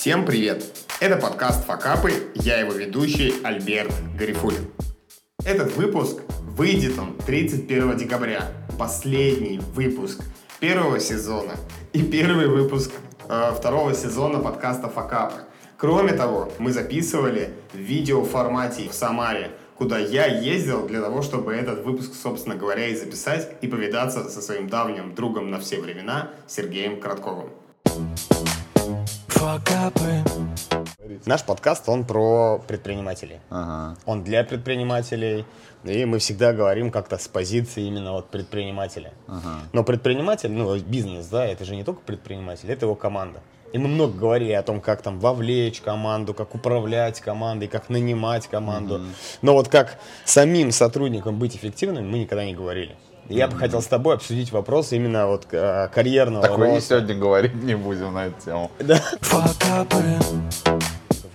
Всем привет! Это подкаст «Факапы», я его ведущий Альберт Гарифулин. Этот выпуск выйдет он 31 декабря, последний выпуск первого сезона и первый выпуск э, второго сезона подкаста «Факапы». Кроме того, мы записывали в видеоформате в Самаре, куда я ездил для того, чтобы этот выпуск, собственно говоря, и записать, и повидаться со своим давним другом на все времена Сергеем Коротковым. Наш подкаст, он про предпринимателей. Ага. Он для предпринимателей, и мы всегда говорим как-то с позиции именно вот предпринимателя. Ага. Но предприниматель, ну, бизнес, да, это же не только предприниматель, это его команда. И мы много говорили о том, как там вовлечь команду, как управлять командой, как нанимать команду. Но вот как самим сотрудникам быть эффективным, мы никогда не говорили. Я бы хотел с тобой обсудить вопрос именно вот э, карьерного Так мы и роста. сегодня говорить не будем на эту тему. Да.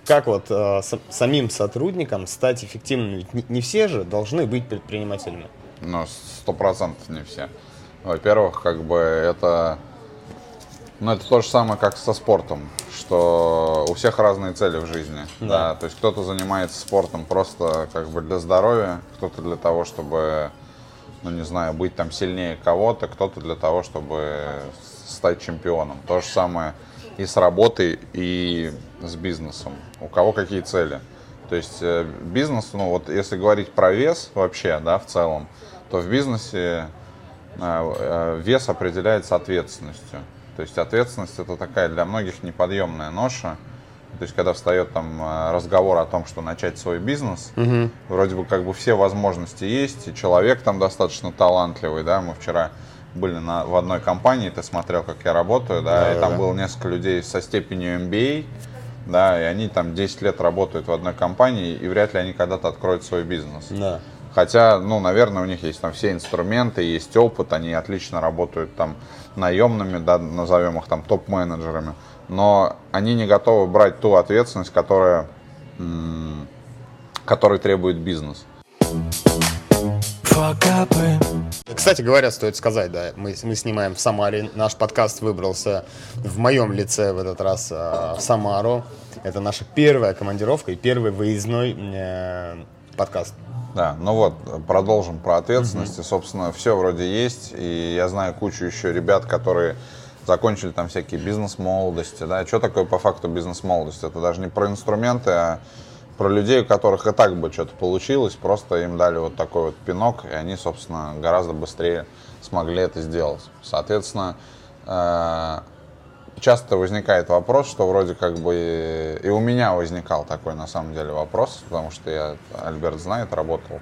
Как вот э, с- самим сотрудникам стать эффективными? Ведь не, не все же должны быть предпринимателями. Ну, сто процентов не все. Во-первых, как бы это... Ну, это то же самое, как со спортом, что у всех разные цели в жизни. Да. Да. то есть кто-то занимается спортом просто как бы для здоровья, кто-то для того, чтобы, ну, не знаю, быть там сильнее кого-то, кто-то для того, чтобы стать чемпионом. То же самое и с работой, и с бизнесом. У кого какие цели. То есть э, бизнес, ну вот если говорить про вес вообще, да, в целом, то в бизнесе э, э, вес определяется ответственностью. То есть ответственность это такая для многих неподъемная ноша. То есть когда встает там э, разговор о том, что начать свой бизнес, вроде бы как бы все возможности есть, и человек там достаточно талантливый, да, мы вчера были на, в одной компании, ты смотрел, как я работаю, да, и там Да-да-да. было несколько людей со степенью MBA, да, и они там 10 лет работают в одной компании, и вряд ли они когда-то откроют свой бизнес. Да. Хотя, ну, наверное, у них есть там все инструменты, есть опыт, они отлично работают там наемными, да, назовем их там топ-менеджерами, но они не готовы брать ту ответственность, которая, которой требует бизнес. Кстати говоря, стоит сказать, да, мы, мы снимаем в Самаре. Наш подкаст выбрался в моем лице в этот раз э, в Самару. Это наша первая командировка и первый выездной э, подкаст. Да, ну вот, продолжим про ответственность. И, собственно, все вроде есть. И я знаю кучу еще ребят, которые закончили там всякие бизнес-молодости. Да? Что такое по факту бизнес-молодость? Это даже не про инструменты, а про людей, у которых и так бы что-то получилось. Просто им дали вот такой вот пинок, и они, собственно, гораздо быстрее смогли это сделать. Соответственно, э, часто возникает вопрос, что вроде как бы и у меня возникал такой на самом деле вопрос, потому что я, Альберт знает, работал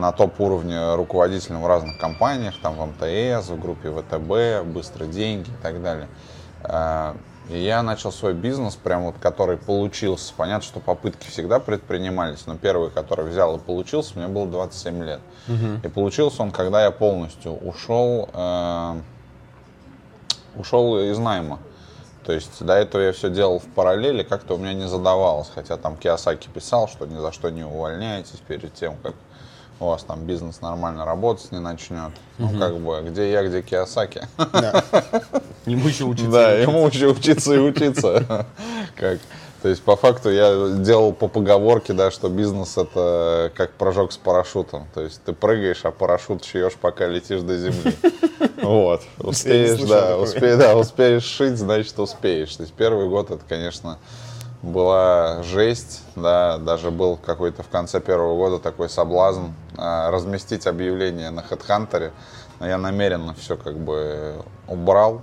на топ-уровне руководителем в разных компаниях, там в МТС, в группе ВТБ, Быстрые деньги и так далее. Э, И я начал свой бизнес, прям вот, который получился. Понятно, что попытки всегда предпринимались, но первый, который взял и получился, мне было 27 лет. И получился он, когда я полностью ушел э, ушел из найма. То есть до этого я все делал в параллели, как-то у меня не задавалось. Хотя там Киосаки писал, что ни за что не увольняйтесь перед тем, как у вас там бизнес нормально работать не начнет. Ну, как бы, где я, где Киосаки. Ему еще учиться. Да, ему еще учиться и учиться. Как? То есть, по факту, я делал по поговорке, да, что бизнес это как прыжок с парашютом. То есть, ты прыгаешь, а парашют шьешь, пока летишь до земли. Вот. Успеешь, да, такое. успе- да, успеешь шить, значит, успеешь. То есть, первый год это, конечно, была жесть, да, даже был какой-то в конце первого года такой соблазн а, разместить объявление на HeadHunter, но я намеренно все как бы убрал,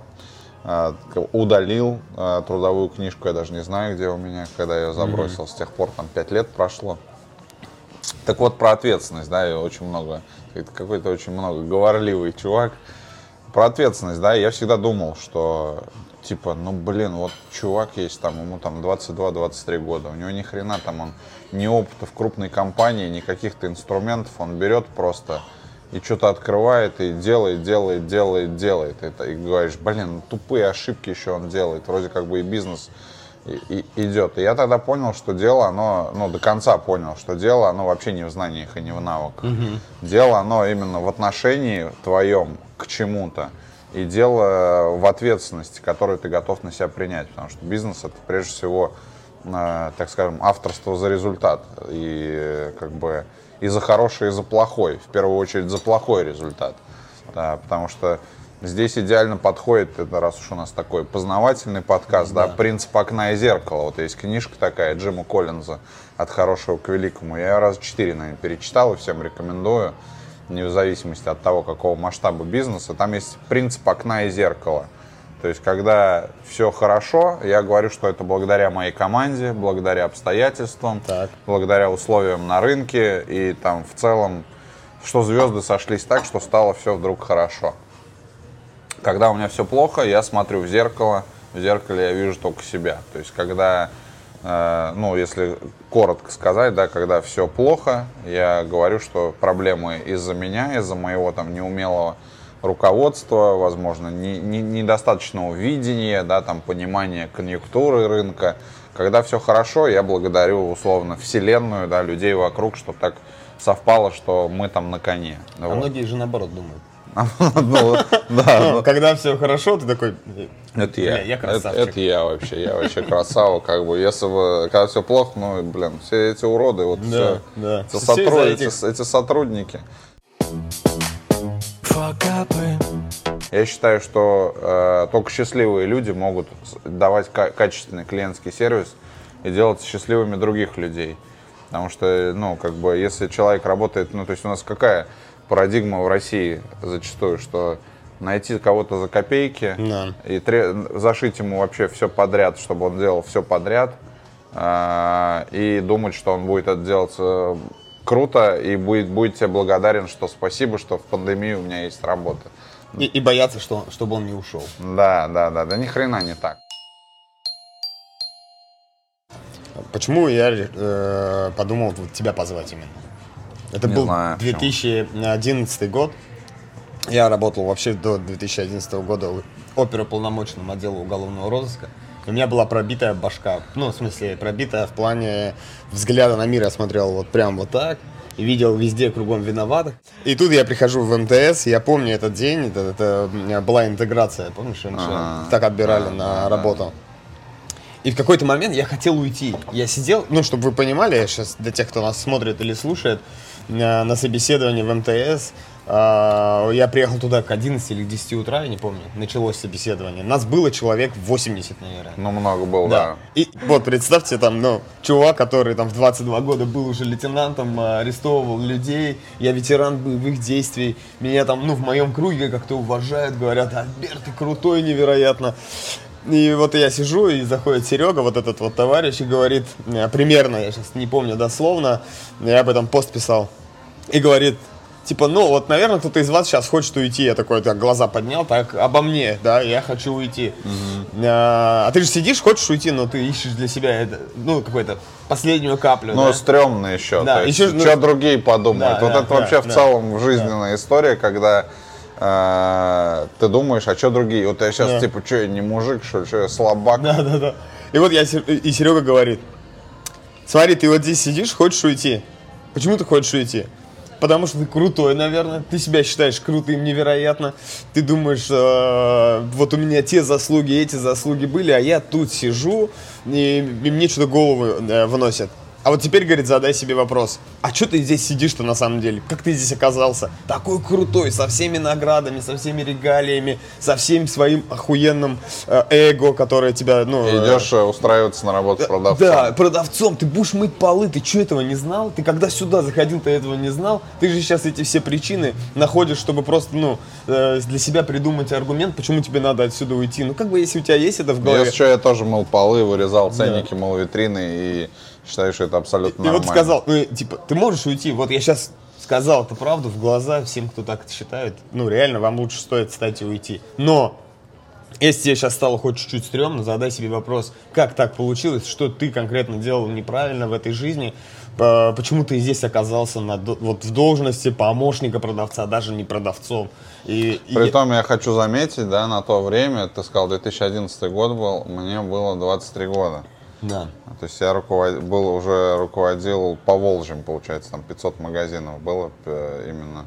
а, удалил а, трудовую книжку, я даже не знаю, где у меня, когда я ее забросил, с тех пор там 5 лет прошло. Так вот, про ответственность, да, я очень много, какой-то очень много говорливый чувак. Про ответственность, да, я всегда думал, что, типа, ну, блин, вот чувак есть там, ему там 22-23 года, у него ни хрена там он, ни опыта в крупной компании, ни каких-то инструментов, он берет просто и что-то открывает и делает, делает, делает, делает. Это, и говоришь, блин, ну, тупые ошибки еще он делает, вроде как бы и бизнес и- и- идет. И я тогда понял, что дело, оно, ну, до конца понял, что дело, оно вообще не в знаниях и не в навыках. Дело, оно именно в отношении твоем к чему-то. И дело в ответственности, которую ты готов на себя принять. Потому что бизнес это прежде всего, э, так скажем, авторство за результат. И как бы и за хороший, и за плохой. В первую очередь за плохой результат. Да, потому что здесь идеально подходит, это раз уж у нас такой познавательный подкаст, да. да, принцип окна и зеркала. Вот есть книжка такая Джима Коллинза «От хорошего к великому». Я ее раз четыре, наверное, перечитал и всем рекомендую, вне зависимости от того, какого масштаба бизнеса. Там есть принцип окна и зеркала. То есть, когда все хорошо, я говорю, что это благодаря моей команде, благодаря обстоятельствам, так. благодаря условиям на рынке и там в целом, что звезды сошлись так, что стало все вдруг хорошо. Когда у меня все плохо, я смотрю в зеркало, в зеркале я вижу только себя. То есть, когда, э, ну, если коротко сказать, да, когда все плохо, я говорю, что проблемы из-за меня, из-за моего там неумелого руководства, возможно, не, не, недостаточного видения, да, там, понимания конъюнктуры рынка. Когда все хорошо, я благодарю, условно, вселенную, да, людей вокруг, чтобы так совпало, что мы там на коне. А вот. многие же наоборот думают. Ну. Ну, когда все хорошо, ты такой, это я. я красавчик. Это, я вообще. Я вообще красава. Как бы, если бы, когда все плохо, ну, блин, все эти уроды, вот все, эти сотрудники. Я считаю, что э, только счастливые люди могут давать качественный клиентский сервис и делать счастливыми других людей. Потому что, ну, как бы, если человек работает, ну, то есть у нас какая парадигма в России зачастую, что найти кого-то за копейки да. и тре- зашить ему вообще все подряд, чтобы он делал все подряд, э- и думать, что он будет это делать э, круто и будет, будет тебе благодарен, что спасибо, что в пандемии у меня есть работа. И, и бояться, что, чтобы он не ушел. Да, да, да, да ни хрена не так. Почему я э, подумал вот, тебя позвать именно? Это не был знаю, 2011 год. Я работал вообще до 2011 года оперуполномоченным отделу уголовного розыска. У меня была пробитая башка. Ну, в смысле, пробитая в плане взгляда на мир. Я смотрел вот прям вот так. И видел везде кругом виноватых. И тут я прихожу в МТС, я помню этот день, это, это была интеграция, помнишь, раньше так отбирали на работу. И в какой-то момент я хотел уйти. Я сидел, ну, чтобы вы понимали, я сейчас для тех, кто нас смотрит или слушает, на собеседовании в МТС а, я приехал туда к 11 или к 10 утра, я не помню, началось собеседование. Нас было человек 80, наверное. Ну, много было, да. да. И вот представьте, там, ну, чувак, который там в 22 года был уже лейтенантом, а, арестовывал людей, я ветеран боевых действий, меня там, ну, в моем круге как-то уважают, говорят, Альберт, ты крутой невероятно. И вот я сижу, и заходит Серега, вот этот вот товарищ, и говорит, э, примерно, я сейчас не помню дословно, я об этом пост писал, и говорит, типа, ну, вот, наверное, кто-то из вас сейчас хочет уйти. Я такой, так, глаза поднял, так, обо мне, да, я хочу уйти. Угу. А, а ты же сидишь, хочешь уйти, но ты ищешь для себя, это, ну, какую-то последнюю каплю, Ну, да? стрёмно еще. Да, То есть, еще, что ну, другие подумают. Да, вот да, это да, вообще да, в целом жизненная да. история, когда э, ты думаешь, а что другие? Вот я сейчас, да. типа, что, я не мужик, что ли, что я слабак? Да, да, да. И вот я, и Серега говорит, смотри, ты вот здесь сидишь, хочешь уйти. Почему ты хочешь уйти? Потому что ты крутой, наверное. Ты себя считаешь крутым невероятно. Ты думаешь, э, вот у меня те заслуги, эти заслуги были, а я тут сижу, и, и мне что-то голову э, выносят. А вот теперь, говорит, задай себе вопрос. А что ты здесь сидишь-то на самом деле? Как ты здесь оказался? Такой крутой, со всеми наградами, со всеми регалиями, со всем своим охуенным э, эго, которое тебя, ну... Э, идешь э, устраиваться на работу продавцом. Да, продавцом. Ты будешь мыть полы, ты что этого не знал? Ты когда сюда заходил, ты этого не знал? Ты же сейчас эти все причины находишь, чтобы просто, ну, э, для себя придумать аргумент, почему тебе надо отсюда уйти. Ну, как бы, если у тебя есть это в голове... Если что, я тоже мыл полы, вырезал ценники, да. мыл витрины и Считаю, что это абсолютно и, нормально. И вот сказал, ну, типа, ты можешь уйти, вот я сейчас сказал это правду в глаза всем, кто так считает. Ну, реально, вам лучше стоит встать и уйти. Но, если тебе сейчас стало хоть чуть-чуть стрёмно, задай себе вопрос, как так получилось, что ты конкретно делал неправильно в этой жизни, почему ты здесь оказался на, вот в должности помощника продавца, даже не продавцом. И, Притом и... я хочу заметить, да, на то время, ты сказал, 2011 год был, мне было 23 года. Да. То есть я руковод... был уже руководил по Волжьям, получается, там 500 магазинов было э, именно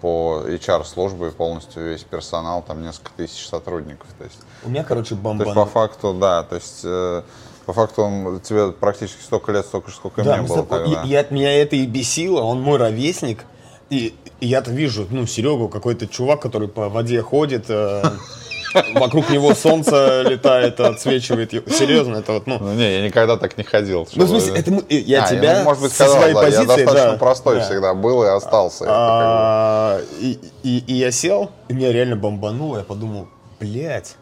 по HR-службе полностью весь персонал, там несколько тысяч сотрудников. То есть, У меня, короче, то бомба. есть по факту, да, то есть э, по факту он, тебе практически столько лет, столько, же, сколько Да, мне было тогда. и от меня это и бесило, он мой ровесник. И, и я-то вижу, ну, Серегу, какой-то чувак, который по воде ходит, э, вокруг него солнце летает, отсвечивает. его. Серьезно, это вот, ну... Ну, не, я никогда так не ходил. Ну, в смысле, это э, я А, тебя ну, может быть, со сказал, своей да, позиции, я достаточно да, простой да. всегда был и остался. Это как бы- А, и, и- и я сел, и меня реально бомбануло, я подумал, блядь,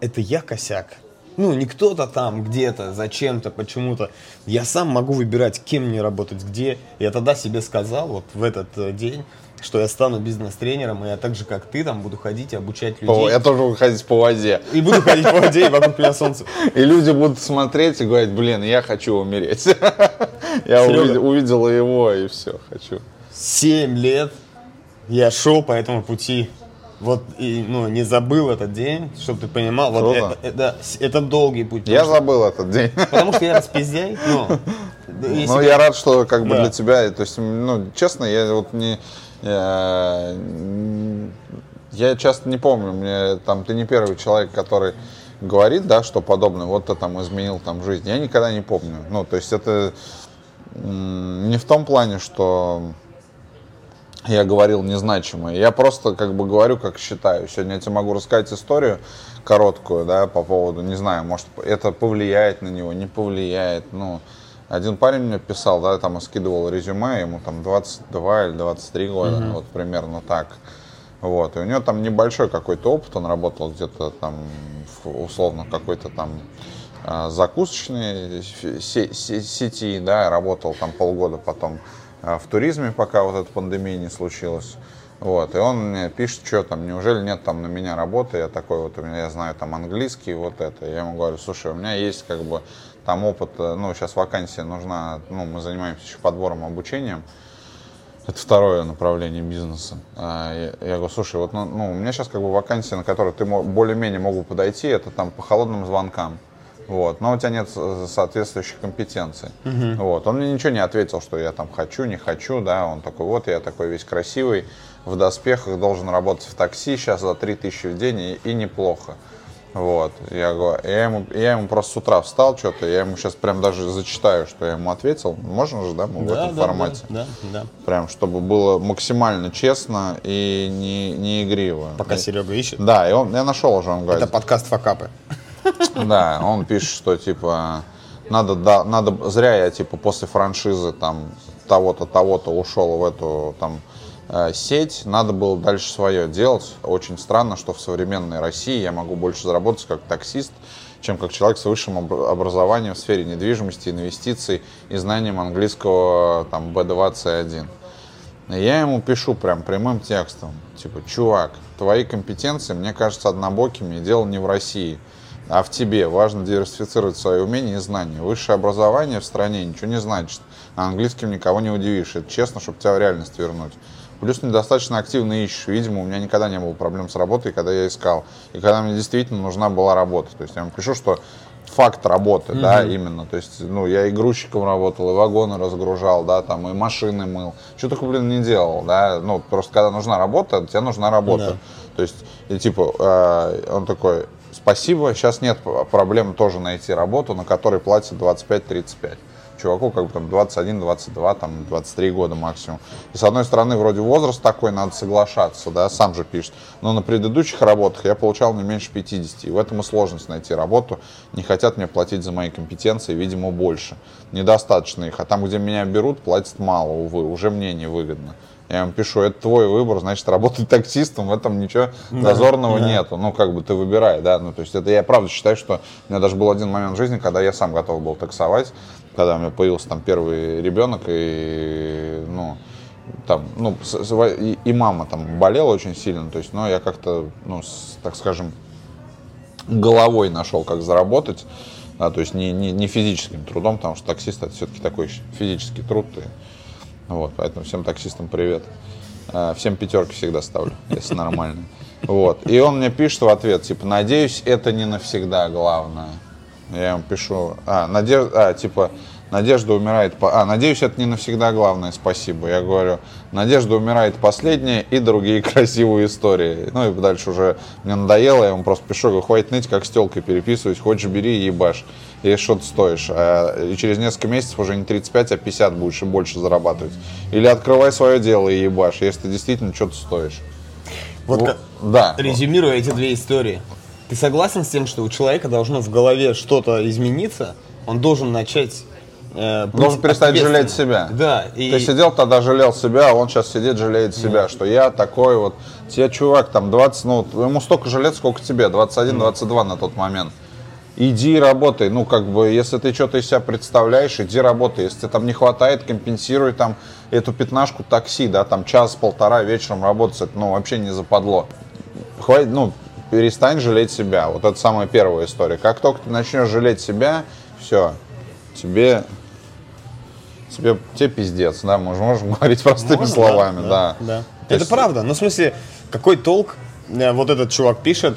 это я косяк. Ну, не кто-то там, где-то, зачем-то, почему-то. Я сам могу выбирать, кем мне работать, где. Я тогда себе сказал, вот в этот э, день, что я стану бизнес-тренером, и я так же, как ты, там буду ходить и обучать людей. Я тоже буду ходить по воде. И буду ходить по воде, и вокруг меня солнце. И люди будут смотреть и говорить, блин, я хочу умереть. Я увидел, увидела его и все, хочу. Семь лет я шел по этому пути. Вот, и, ну, не забыл этот день, чтобы ты понимал. Вот это, это, это долгий путь. Я потому, забыл этот день. что, потому что я распиздяй. Ну, если Ну, бы- я рад, что как бы для тебя, то есть, ну, честно, я вот не... Я, я часто не помню, мне там, ты не первый человек, который говорит, да, что подобное, вот ты там изменил там жизнь. Я никогда не помню. Ну, то есть это не в том плане, что я говорил незначимое. Я просто как бы говорю, как считаю. Сегодня я тебе могу рассказать историю короткую, да, по поводу, не знаю, может, это повлияет на него, не повлияет. Ну, один парень мне писал, да, там скидывал резюме, ему там 22 или 23 года, вот примерно так. Вот, и у него там небольшой какой-то опыт, он работал где-то там, в, условно, какой-то там а, закусочной се- се- сети, да, работал там полгода потом а, в туризме, пока вот эта пандемия не случилась. Вот, и он мне пишет, что там, неужели нет там на меня работы, я такой вот, у меня, я знаю там английский, вот это. Я ему говорю, слушай, у меня есть как бы там опыт, э, ну, сейчас вакансия нужна, ну, мы занимаемся еще подбором, обучением. Это второе направление бизнеса. А, Я, я говорю, слушай, вот ну, ну, у меня сейчас как бы вакансия, на которую ты более-менее могу подойти, это там по холодным звонкам. Вот, но у тебя нет со- соответствующих компетенций. Вот, он мне ничего не ответил, что я там хочу, не хочу, да, он такой, вот я такой весь красивый, в доспехах, должен работать в такси сейчас за 3000 в день и, и неплохо. Вот, я говорю, я ему, я ему просто с утра встал что-то, я ему сейчас прям даже зачитаю, что я ему ответил. Можно же, да, мы в Да, этом да, формате? Да, да, да. Прям, чтобы было максимально честно и не, не игриво. Пока И- Серега ищет. Да, и он, я нашел уже, он говорит, Это подкаст факапы. да, он пишет, что типа надо, да, надо, зря я типа после франшизы там того-то, того-то ушел в эту там сеть, надо было дальше свое делать. Очень странно, что в современной России я могу больше заработать как таксист, чем как человек с высшим об- образованием в сфере недвижимости, инвестиций и знанием английского там B21. И Я ему пишу прям прямым текстом, типа, чувак, твои компетенции, мне кажется, однобокими, и дело не в России, а в тебе. Важно диверсифицировать свои умения и знания. Высшее образование в стране ничего не значит, а английским никого не удивишь. Это честно, чтобы тебя в реальность вернуть. Плюс недостаточно активно ищешь. Видимо, у меня никогда не было проблем с работой, когда я искал. И когда мне действительно нужна была работа. То есть я ему пишу, что факт работы, да, именно. То есть, ну, я и грузчиком работал, и вагоны разгружал, да, там, и машины мыл. Что только, блин, не делал, да. Ну, просто когда нужна работа, тебе нужна работа. Да. То есть, и типа, э, он такой, спасибо, сейчас нет проблем тоже найти работу, на которой платят 25-35. Чуваку как бы там 21, 22, там 23 года максимум. И с одной стороны, вроде возраст такой, надо соглашаться, да, сам же пишет. Но на предыдущих работах я получал не меньше 50. И в этом и сложность найти работу. Не хотят мне платить за мои компетенции, видимо, больше. Недостаточно их. А там, где меня берут, платят мало, увы, уже мне невыгодно. Я им пишу, это твой выбор, значит, работать таксистом, в этом ничего зазорного да. нету. Ну, как бы ты выбирай, да. Ну, то есть это я правда считаю, что у меня даже был один момент в жизни, когда я сам готов был таксовать, когда у меня появился там первый ребенок, и, ну, там, ну, и, мама там болела очень сильно, то есть, но я как-то, ну, с- так скажем, головой нашел, как заработать, да, то есть не, не, не физическим трудом, потому что таксист это все-таки такой физический труд. И, вот, поэтому всем таксистам привет. А, Всем пятерки всегда ставлю, если нормально. Вот. И он мне пишет в ответ, типа, надеюсь, это не навсегда главное. Я ему пишу, а, надежда, а, типа, Надежда умирает... По... А, надеюсь, это не навсегда главное, спасибо. Я говорю, Надежда умирает последняя и другие красивые истории. Ну и дальше уже мне надоело, я ему просто пишу, говорю, хватит, знаете, как с телкой переписывать, хочешь бери и ебашь, если что-то стоишь. А, и через несколько месяцев уже не 35, а 50 будешь и больше зарабатывать. Или открывай свое дело и ебашь, если ты действительно что-то стоишь. Вот как- да. резюмируя эти две истории, ты согласен с тем, что у человека должно в голове что-то измениться, он должен начать... э, Должен перестать жалеть себя. Да. И... Ты сидел тогда, жалел себя, а он сейчас сидит, жалеет себя, что я такой вот, тебе чувак там 20, ну, ему столько же лет, сколько тебе, 21-22 на тот момент. Иди работай, ну, как бы, если ты что-то из себя представляешь, иди работай. Если тебе там не хватает, компенсируй там эту пятнашку такси, да, там час-полтора вечером работать, это, ну, вообще не западло. Хватит, ну, перестань жалеть себя. Вот это самая первая история. Как только ты начнешь жалеть себя, все, тебе тебе, тебе пиздец, да, можем, можем говорить простыми Можно, словами, да. да. То Это есть- правда. Ну, в смысле, какой толк? Э, Вот этот чувак пишет,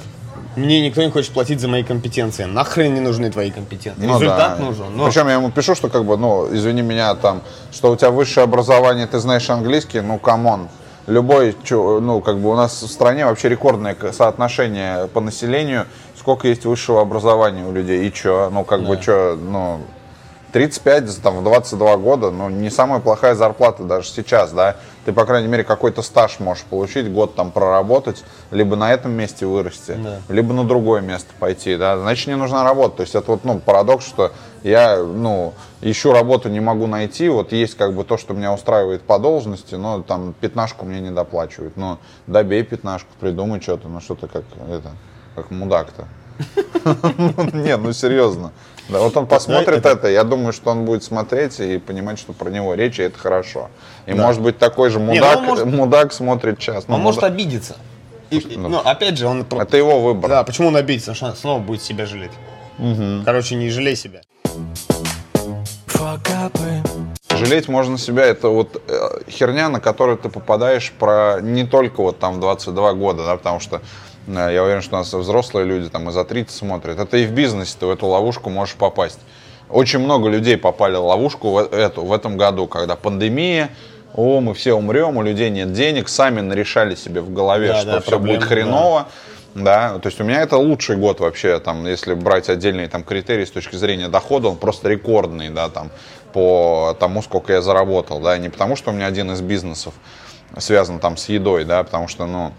мне никто не хочет платить за мои компетенции. Нахрен не нужны твои компетенции. Ну Результат да. нужен. Но Причем я ему пишу, что как бы, ну, извини меня, там, что у тебя высшее образование, ты знаешь английский, ну, come on. Любой, ну, как бы у нас в стране вообще рекордное соотношение по населению, сколько есть высшего образования у людей, и чё, ну, как бы, чё, ну, 35, там, в 22 года, ну, не самая плохая зарплата даже сейчас, да. Ты, по крайней мере, какой-то стаж можешь получить, год там проработать, либо на этом месте вырасти, Да. либо на другое место пойти, да. Значит, не нужна работа. То есть это вот, ну, парадокс, что я, ну, ищу работу, не могу найти, вот есть как бы то, что меня устраивает по должности, но там пятнашку мне не доплачивают. Ну, добей пятнашку, придумай что-то, ну, что-то как, это, как мудак-то. Не, ну серьезно. Да, вот он посмотрит это, я думаю, что он будет смотреть и понимать, что про него речь, и это хорошо. И может быть такой же ну, мудак, он может- мудак смотрит час. Ну, он может мудак- обидеться. И- и- ну, ну, опять же, он... Это его выбор. Да, почему он обидится? Потому что снова будет себя жалеть. Короче, не жалей себя. Жалеть можно себя, это вот э, херня, на которую ты попадаешь про не только вот там в 22 года, да, потому что я уверен, что у нас взрослые люди там и за 30 смотрят. Это и в бизнесе ты в эту ловушку можешь попасть. Очень много людей попали в ловушку в эту в этом году, когда пандемия, о, мы все умрем, у людей нет денег, сами нарешали себе в голове, Да, что да, все проблемы, будет хреново. Да, то есть у меня это лучший год вообще, там, если брать отдельные там критерии с точки зрения дохода, он просто рекордный, да, там, по тому, сколько я заработал, да, не потому что у меня один из бизнесов связан там с едой, да, потому что, ну,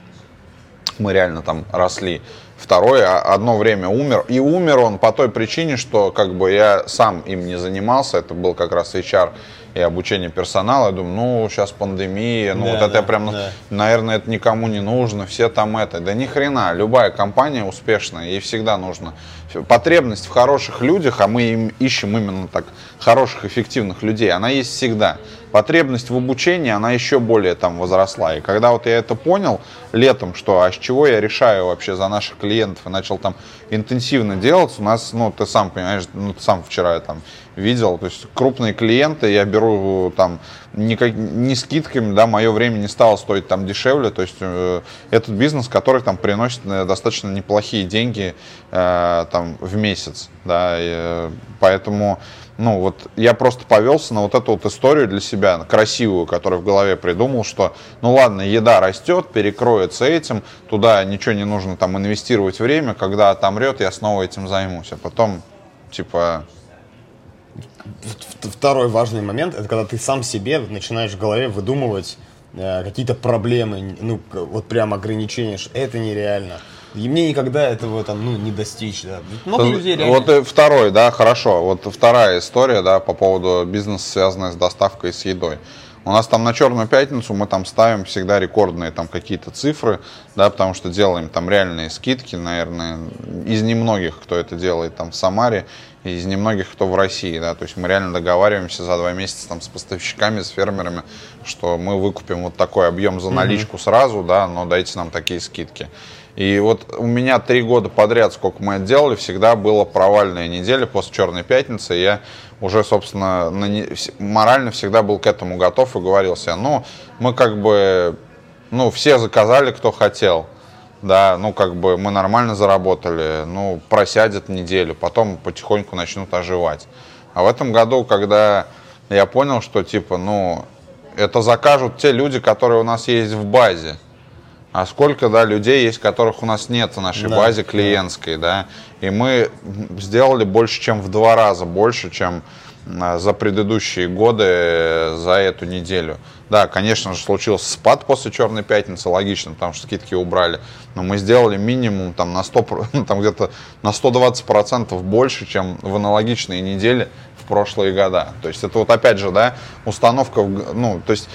мы реально там росли. Второй а, одно время умер. И умер он по той причине, что как бы я сам им не занимался. Это был как раз HR и обучение персонала. Я думаю, ну, сейчас пандемия, ну, Да, вот это да, я прям, да. наверное, это никому не нужно, все там это. Да ни хрена, любая компания успешная, ей всегда нужно. Потребность в хороших людях, а мы им ищем именно так хороших, эффективных людей, она есть всегда. Потребность в обучении, она еще более там возросла. И когда вот я это понял летом, что а с чего я решаю вообще за наших клиентов и начал там интенсивно делать, у нас, ну, ты сам понимаешь, ну, ты сам вчера там видел, то есть крупные клиенты, я беру там никак, не скидками, да, мое время не стало стоить там дешевле, то есть э, этот бизнес, который там приносит э, достаточно неплохие деньги э, там в месяц, да, и, э, поэтому, ну, вот я просто повелся на вот эту вот историю для себя, красивую, которую в голове придумал, что, ну ладно, еда растет, перекроется этим, туда ничего не нужно там инвестировать время, когда отомрет, я снова этим займусь, а потом, типа, Второй важный момент, это когда ты сам себе начинаешь в голове выдумывать э, какие-то проблемы, ну, вот прям ограничения, что это нереально. И мне никогда этого там, ну, не достичь, да. Много людей реально... Вот второй, да, хорошо. Вот вторая история, да, по поводу бизнеса, связанная с доставкой с едой. У нас там на Черную пятницу мы там ставим всегда рекордные там какие-то цифры, да, потому что делаем там реальные скидки, наверное, из немногих, кто это делает там в Самаре, из немногих, кто в России, да, то есть мы реально договариваемся за два месяца там с поставщиками, с фермерами, что мы выкупим вот такой объем за наличку сразу, да, но дайте нам такие скидки. И вот у меня три года подряд, сколько мы это делали, всегда была провальная неделя после Черной пятницы. Я уже, собственно, на не- морально всегда был к этому готов и говорил себе, ну, мы как бы, ну, все заказали, кто хотел. Да, ну, как бы мы нормально заработали, ну, просядет неделю, потом потихоньку начнут оживать. А в этом году, когда я понял, что типа, ну, это закажут те люди, которые у нас есть в базе. А сколько, да, людей есть, которых у нас нет в нашей Да, базе клиентской, да. И мы сделали больше, чем в два раза больше, чем а, за предыдущие годы, э, за эту неделю. Да, конечно же, случился спад после Черной пятницы, логично, потому что скидки убрали. Но мы сделали минимум там на 100, про- ну, там где-то на 120% больше, чем в аналогичные недели в прошлые года. То есть это вот опять же, да, установка, ну, то есть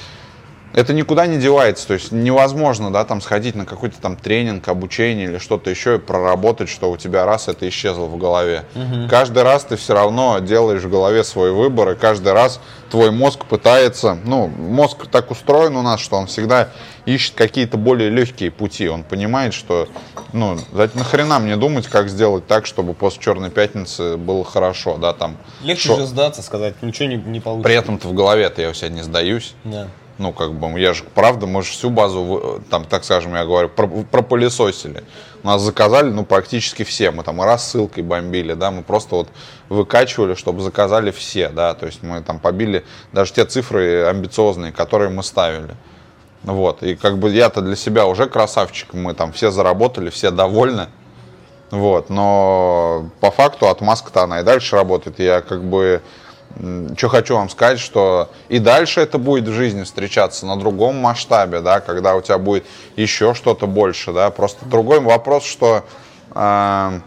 это никуда не девается, то есть невозможно, да, там сходить на какой-то там тренинг, обучение или что-то еще и проработать, что у тебя раз это исчезло в голове. Каждый раз ты все равно делаешь в голове свой выбор, и каждый раз твой мозг пытается, ну, мозг так устроен у нас, что он всегда ищет какие-то более легкие пути, он понимает, что, ну, нахрена мне думать, как сделать так, чтобы после Черной Пятницы было хорошо, да, там. Легче шо- же сдаться, сказать, ничего не, не получится. При этом-то в голове-то я у себя не сдаюсь. Да. Ну, как бы, я же, правда, мы же всю базу, там, так скажем, я говорю, про- пропылесосили. Нас заказали, ну, практически все. Мы там и рассылкой бомбили, да, мы просто вот выкачивали, чтобы заказали все, да, то есть мы там побили даже те цифры амбициозные, которые мы ставили. Вот, и как бы я-то для себя уже красавчик, мы там все заработали, все довольны. Вот, но по факту отмазка-то она и дальше работает. Я как бы, что хочу вам сказать, что и дальше это будет в жизни встречаться на другом масштабе, да, когда у тебя будет еще что-то больше, да. Просто другой вопрос, что м,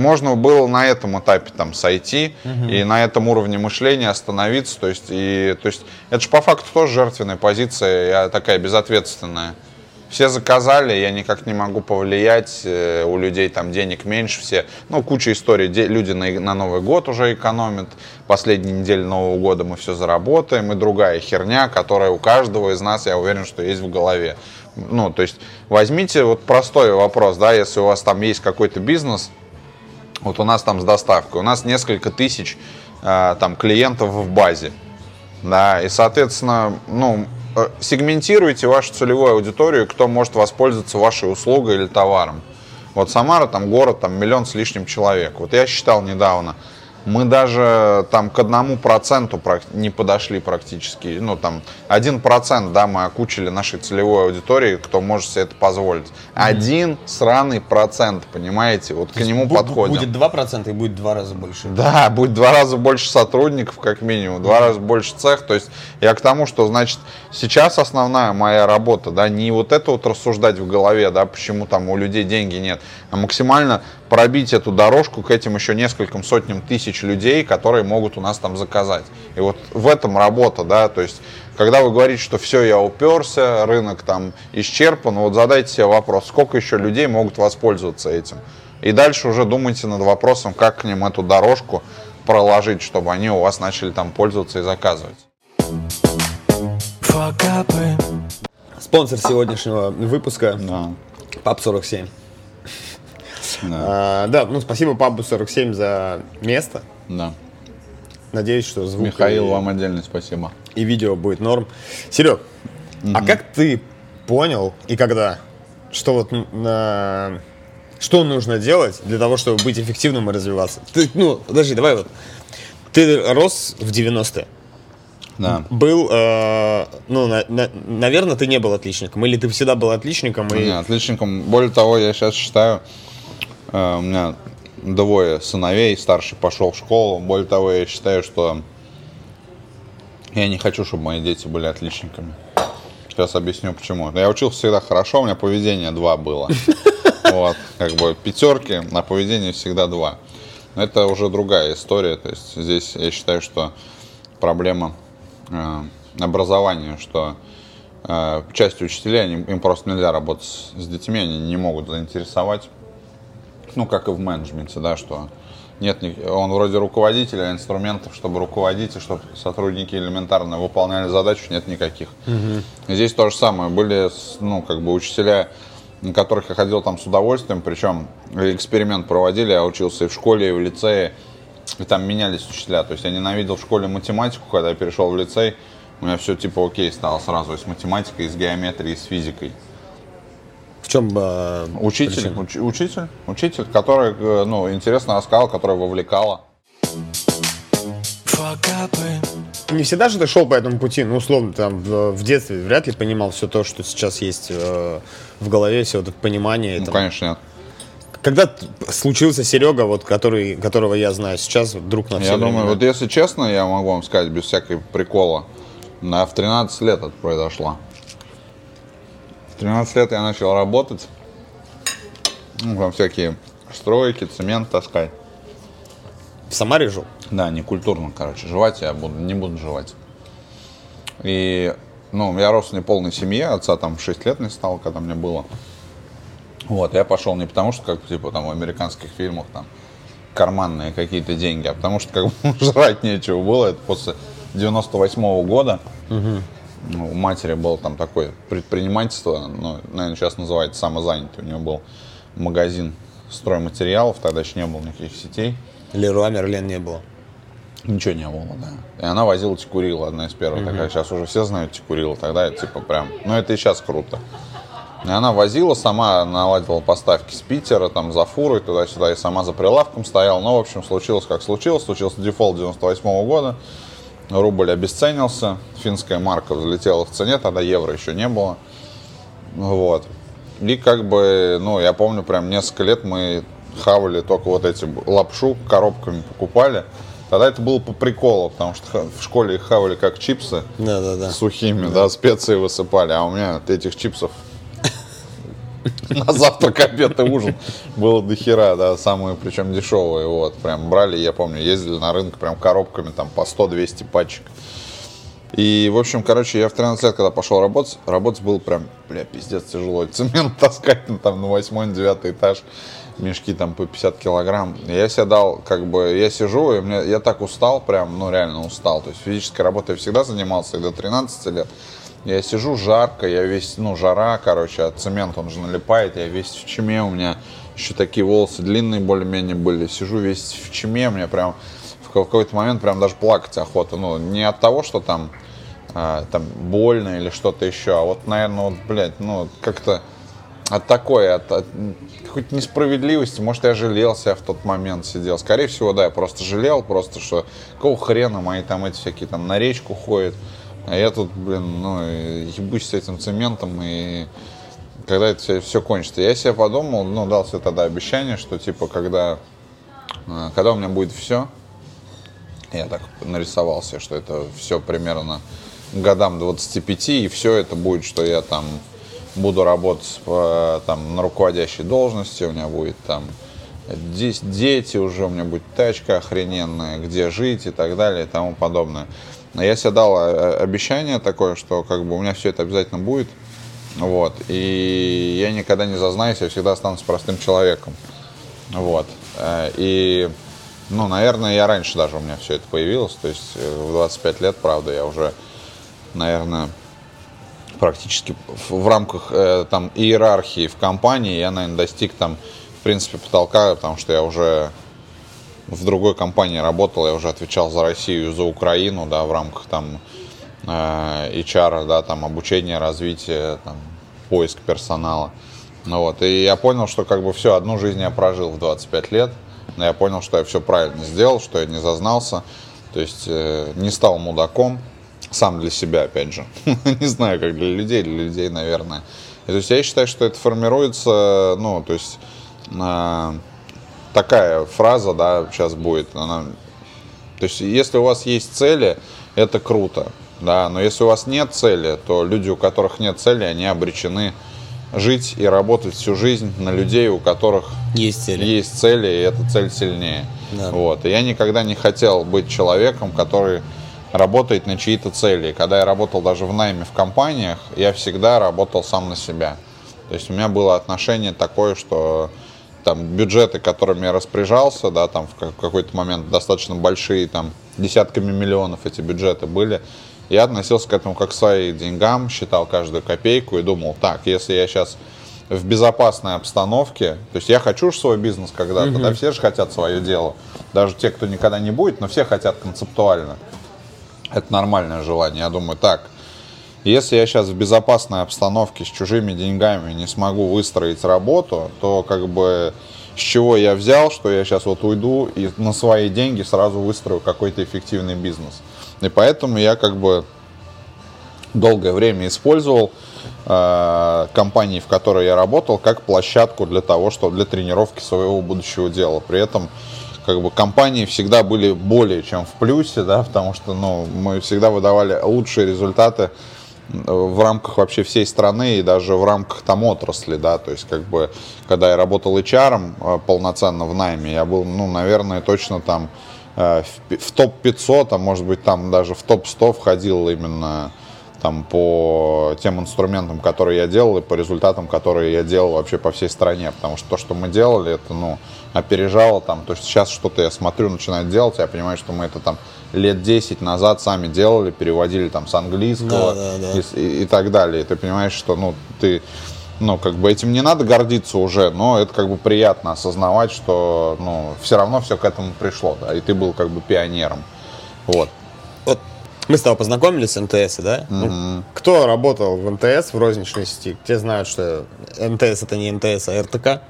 можно было на этом этапе там сойти и на этом уровне мышления остановиться, то есть и то есть это же по факту тоже жертвенная позиция, я такая безответственная. Все заказали, я никак не могу повлиять, э, у людей там денег меньше, все, ну, куча историй, люди на, на Новый год уже экономят, последние недели Нового года мы все заработаем, и другая херня, которая у каждого из нас, я уверен, что есть в голове. Ну, то есть возьмите вот простой вопрос, да, если у вас там есть какой-то бизнес, вот у нас там с доставкой, у нас несколько тысяч э, там клиентов в базе, да, и, соответственно, ну, сегментируйте вашу целевую аудиторию, кто может воспользоваться вашей услугой или товаром. Вот Самара, там город, там миллион с лишним человек. Вот я считал недавно, мы даже там к одному проценту не подошли практически. Ну, там, один процент, да, мы окучили нашей целевой аудитории, кто может себе это позволить. Один сраный процент, понимаете, вот к нему Бу- подходим. Будет 2% и будет два раза больше. Да, будет два раза больше сотрудников, как минимум, два раза больше цех. То есть я к тому, что, значит, сейчас основная моя работа, да, не вот это вот рассуждать в голове, да, почему там у людей деньги нет, а максимально пробить эту дорожку к этим еще нескольким сотням тысяч людей, которые могут у нас там заказать. И вот в этом работа, да, то есть когда вы говорите, что все, я уперся, рынок там исчерпан, вот задайте себе вопрос, сколько еще людей могут воспользоваться этим. И дальше уже думайте над вопросом, как к ним эту дорожку проложить, чтобы они у вас начали там пользоваться и заказывать. Спонсор сегодняшнего выпуска Да, ПАП 47. Да, А, да, ну спасибо Папу 47 за место. да. Надеюсь, что звук Михаил, и, вам отдельное спасибо. и видео будет норм. Серег, а как ты понял и когда, что вот на- что нужно делать для того, чтобы быть эффективным и развиваться? Ты, ну, подожди, давай вот. Ты рос в 90-е. Да. Был, э, ну, наверное, ты не был отличником. Или ты всегда был отличником и... Не, отличником. Более того, я сейчас считаю, у меня двое сыновей, старший пошел в школу. Более того, я считаю, что я не хочу, чтобы мои дети были отличниками. Сейчас объясню почему. Я учился всегда хорошо, у меня поведение два было. Вот, как бы пятерки, на поведение всегда два. Но это уже другая история. То есть здесь я считаю, что проблема э, образования, что э, часть учителей, они- им просто нельзя работать с, с детьми, они не могут заинтересовать. Ну, как и в менеджменте, да, что нет, он вроде руководителя, а инструментов, чтобы руководить и чтобы сотрудники элементарно выполняли задачу, нет никаких. Здесь то же самое. Были, ну, как бы учителя, на которых я ходил там с удовольствием, причем эксперимент проводили, я учился и в школе, и в лицее, и там менялись учителя. То есть я ненавидел в школе математику, когда я перешел в лицей, у меня все типа окей стало сразу и с математикой, и с геометрией, и с физикой. Чем э, Учитель, причина? уч- учитель, учитель, который, э, ну, интересно рассказал, который вовлекала. Не всегда же ты шел по этому пути, ну, условно, там, в, в детстве вряд ли понимал все то, что сейчас есть э, в голове, все вот это понимание. Ну, там. конечно, нет. Когда случился Серега, вот, который, которого я знаю сейчас, вдруг на все Я думаю, времена? вот если честно, я могу вам сказать, без всякой прикола, на, в 13 лет это произошло. В 13 лет я начал работать, ну, там всякие стройки, цемент таскать. В Самаре жил? Да, не культурно, короче. Жевать я буду, не буду жевать. И, ну, я рос в неполной семье, отца там в 6 лет не стало, когда мне было. Вот, я пошел не потому, что, как, типа, там, в американских фильмах, там, карманные какие-то деньги, а потому что, как бы, жрать нечего было. Это после 98 года. Ну, у матери было там такое предпринимательство, ну, наверное, сейчас называется самозанятый. У нее был магазин стройматериалов, тогда еще не было никаких сетей. Леруа Мерлен не было. Ничего не было, да. И она возила текурила, одна из первых такая. Сейчас уже все знают текурила, тогда это типа прям... Ну, это и сейчас круто. И она возила сама, наладила поставки с Питера, там, за фурой, туда-сюда, и сама за прилавком стояла. Ну, в общем, случилось как случилось. Случился дефолт 98 года. Рубль обесценился, финская марка взлетела в цене, тогда евро еще не было. Вот. И как бы, ну, я помню, прям несколько лет мы хавали только вот эти лапшу, коробками покупали. Тогда это было по приколу, потому что в школе их хавали как чипсы Да-да-да. сухими, да, специи высыпали, а у меня от этих чипсов на завтрак, обед и ужин было до хера, да, самые причем дешевые, вот, прям брали, я помню, ездили на рынок прям коробками, там, по 100-200 пачек. И, в общем, короче, я в 13 лет, когда пошел работать, работать было прям, бля, пиздец тяжело. Цемент таскать ну, там на 8 девятый этаж, мешки там по 50 килограмм. Я себе дал, как бы, я сижу, и мне, я так устал, прям, ну, реально устал. То есть физической работой я всегда занимался, и до 13 лет. Я сижу, жарко, я весь, ну, жара, короче, а цемент, он же налипает, я весь в чеме, у меня еще такие волосы длинные более-менее были. Сижу весь в чеме, мне прям в какой-то момент прям даже плакать охота. Ну, не от того, что там, а, там больно или что-то еще, а вот, наверное, вот, блядь, ну, как-то от такой, от, от какой-то несправедливости. Может, я жалел себя в тот момент сидел. Скорее всего, да, я просто жалел, просто что какого хрена мои там эти всякие там на речку ходят. А я тут, блин, ну, ебусь с этим цементом, и когда это все, все кончится. Я себе подумал, ну, дал себе тогда обещание, что, типа, когда, э, когда у меня будет все, я так нарисовал себе, что это все примерно годам 25, и все это будет, что я там буду работать там, на руководящей должности, у меня будет там дети уже, у меня будет тачка охрененная, где жить и так далее и тому подобное. Я себе дал э, обещание такое, что как бы у меня все это обязательно будет. Вот. И я никогда не зазнаюсь, я всегда останусь простым человеком. Вот. Э, И, ну, наверное, я раньше даже у меня все это появилось. То есть э, в 25 лет, правда, я уже, наверное, практически в, рамках э, там иерархии в компании я, наверное, достиг там, в принципе, потолка, потому что я уже в другой компании работал, я уже отвечал за Россию, за Украину, да, в рамках там э, HR, да, там обучение, развитие, там, поиск персонала. Ну вот, и я понял, что как бы все, одну жизнь я прожил в 25 лет, но я понял, что я все правильно сделал, что я не зазнался, то есть э, не стал мудаком, сам для себя, опять же. не знаю, как для людей, для людей, наверное. И, то есть я считаю, что это формируется, ну, то есть э, такая фраза, да, сейчас будет, она, то есть если у вас есть цели, это круто, да, но если у вас нет цели, то люди, у которых нет цели, они обречены жить и работать всю жизнь на людей, у которых Есть цели. есть цели, и эта цель сильнее. Да. Вот. И я никогда не хотел быть человеком, который работает на чьи-то цели. Когда я работал даже в найме в компаниях, я всегда работал сам на себя. То есть у меня было отношение такое, что там бюджеты, которыми я распоряжался, да, там в ка- какой-то момент достаточно большие, там десятками миллионов эти бюджеты были, я относился к этому как к своим деньгам, считал каждую копейку и думал, так, если я сейчас в безопасной обстановке, то есть я хочу же свой бизнес когда-то, да, все же хотят свое дело, даже те, кто никогда не будет, но все хотят концептуально. Это нормальное желание. Я думаю, так, если я сейчас в безопасной обстановке с чужими деньгами не смогу выстроить работу, то как бы с чего я взял, что я сейчас вот уйду и на свои деньги сразу выстрою какой-то эффективный бизнес. И поэтому я как бы долгое время использовал э, компании, в которой я работал, как площадку для того, что для тренировки своего будущего дела. При этом как бы компании всегда были более чем в плюсе, да, потому что ну, мы всегда выдавали лучшие результаты в рамках вообще всей страны и даже в рамках там отрасли, да, то есть как бы, когда я работал HR э, полноценно в найме, я был, ну, наверное, точно там э, в, в топ-500, а может быть там даже в топ-100 входил именно там по тем инструментам, которые я делал, и по результатам, которые я делал вообще по всей стране. Потому что то, что мы делали, это, ну, опережало там. То есть сейчас что-то я смотрю, начинаю делать, я понимаю, что мы это там лет 10 назад сами делали, переводили там с английского да, да, да. И, и, так далее. И ты понимаешь, что, ну, ты ну, как бы этим не надо гордиться уже, но это как бы приятно осознавать, что, ну, все равно все к этому пришло, да, и ты был как бы пионером. Вот. Вот мы с тобой познакомились с МТС, да? Mm-hmm. Ну, кто работал в МТС в розничной сети, те знают, что МТС это не МТС, а РТК.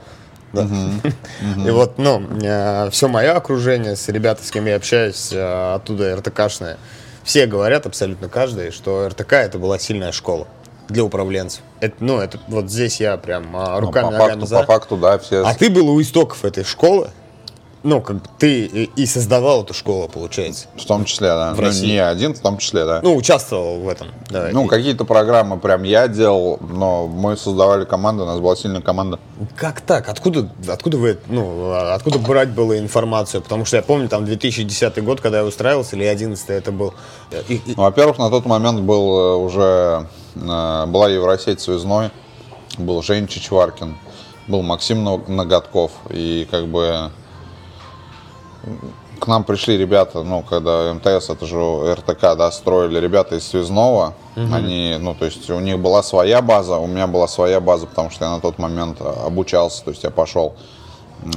Да? Mm-hmm. Mm-hmm. И вот, ну, э, все мое окружение, с ребятами, с кем я общаюсь, э, оттуда РТКшные, все говорят, абсолютно каждый, что РТК это была сильная школа для управленцев. Это, ну, это вот здесь я прям а, руками, ну, по факту, за. По факту, да, все. А ты был у истоков этой школы, ну, как бы ты и создавал эту школу, получается. В том числе, да. В ну, России. не один, в том числе, да. Ну, участвовал в этом. Давай. Ну, какие-то программы прям я делал, но мы создавали команду, у нас была сильная команда. Как так? Откуда, откуда вы, ну, откуда брать было информацию? Потому что я помню, там, 2010 год, когда я устраивался, или 2011 это был. И, и... Ну, во-первых, на тот момент был э, уже, э, была Евросеть связной, был Жень Чичваркин, был Максим Ноготков, и как бы к нам пришли ребята, ну, когда МТС, это же РТК, да, строили ребята из Связного. Угу. Они, ну, то есть у них была своя база, у меня была своя база, потому что я на тот момент обучался, то есть я пошел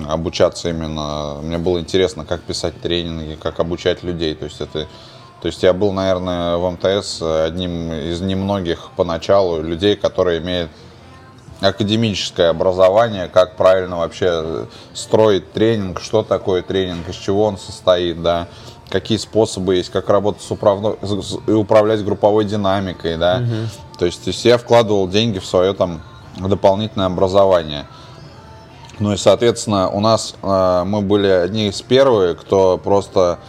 обучаться именно, мне было интересно, как писать тренинги, как обучать людей, то есть это, то есть я был, наверное, в МТС одним из немногих поначалу людей, которые имеют академическое образование, как правильно вообще строить тренинг, что такое тренинг, из чего он состоит, да, какие способы есть, как работать с управно... и управлять групповой динамикой, да. Угу. То есть, то есть я вкладывал деньги в свое там дополнительное образование. Ну и, соответственно, у нас э, мы были одни из первых, кто просто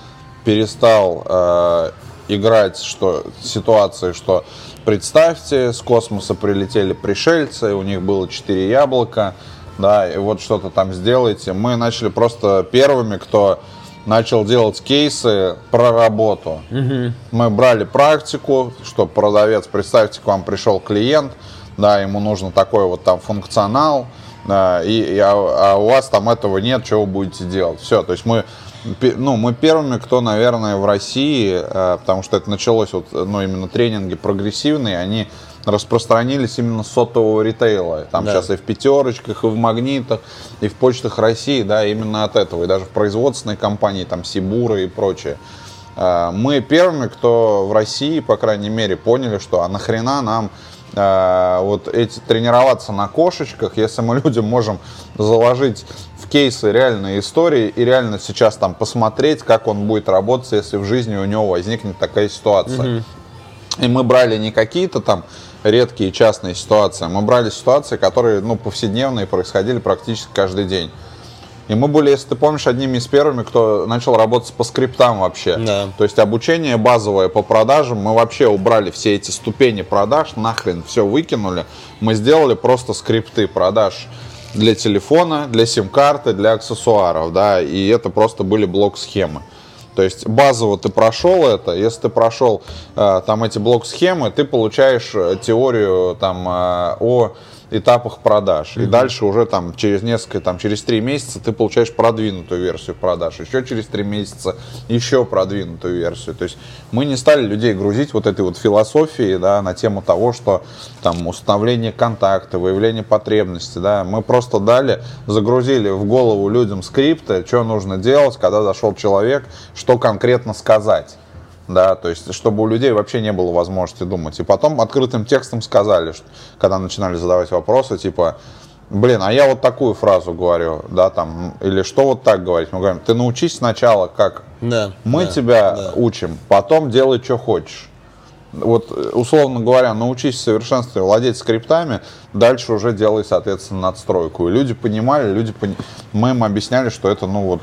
перестал э, играть что ситуации, что представьте, с космоса прилетели пришельцы, у них было четыре яблока, да, и вот что-то там сделайте. Мы начали просто первыми, кто начал делать кейсы про работу. Угу. Мы брали практику, что продавец, представьте, к вам пришел клиент, да, ему нужно такой вот там функционал, да, и, и а, а у вас там этого нет, что вы будете делать? Все, то есть мы ну, мы первыми, кто, наверное, в России, э, потому что это началось вот, ну, именно тренинги прогрессивные, они распространились именно с сотового ритейла. Там да. сейчас и в пятерочках, и в магнитах, и в почтах России, да, именно от этого. И даже в производственной компании, там, Сибура и прочее. Э, мы первыми, кто в России, по крайней мере, поняли, что а нахрена нам вот эти тренироваться на кошечках, если мы людям можем заложить кейсы, реальные истории, и реально сейчас там посмотреть, как он будет работать, если в жизни у него возникнет такая ситуация. Угу. И мы брали не какие-то там редкие частные ситуации, мы брали ситуации, которые ну, повседневные происходили практически каждый день. И мы были, если ты помнишь, одними из первыми, кто начал работать по скриптам вообще. Да. То есть обучение базовое по продажам, мы вообще убрали все эти ступени продаж, нахрен все выкинули. Мы сделали просто скрипты продаж для телефона, для сим-карты, для аксессуаров, да, и это просто были блок-схемы. То есть базово ты прошел это, если ты прошел э, там эти блок-схемы, ты получаешь э, теорию там э, о этапах продаж. Mm-hmm. И дальше уже там через несколько, там через три месяца ты получаешь продвинутую версию продаж. Еще через три месяца еще продвинутую версию. То есть мы не стали людей грузить вот этой вот философией, да, на тему того, что там установление контакта, выявление потребности, да. Мы просто дали, загрузили в голову людям скрипты, что нужно делать, когда зашел человек, что конкретно сказать да, то есть, чтобы у людей вообще не было возможности думать. И потом открытым текстом сказали, что, когда начинали задавать вопросы, типа, блин, а я вот такую фразу говорю, да, там, или что вот так говорить? Мы говорим, ты научись сначала, как Да. мы да, тебя да. учим, потом делай, что хочешь. Вот, условно говоря, научись в совершенстве владеть скриптами, дальше уже делай, соответственно, надстройку. И люди понимали, люди пони- мы им объясняли, что это, ну вот,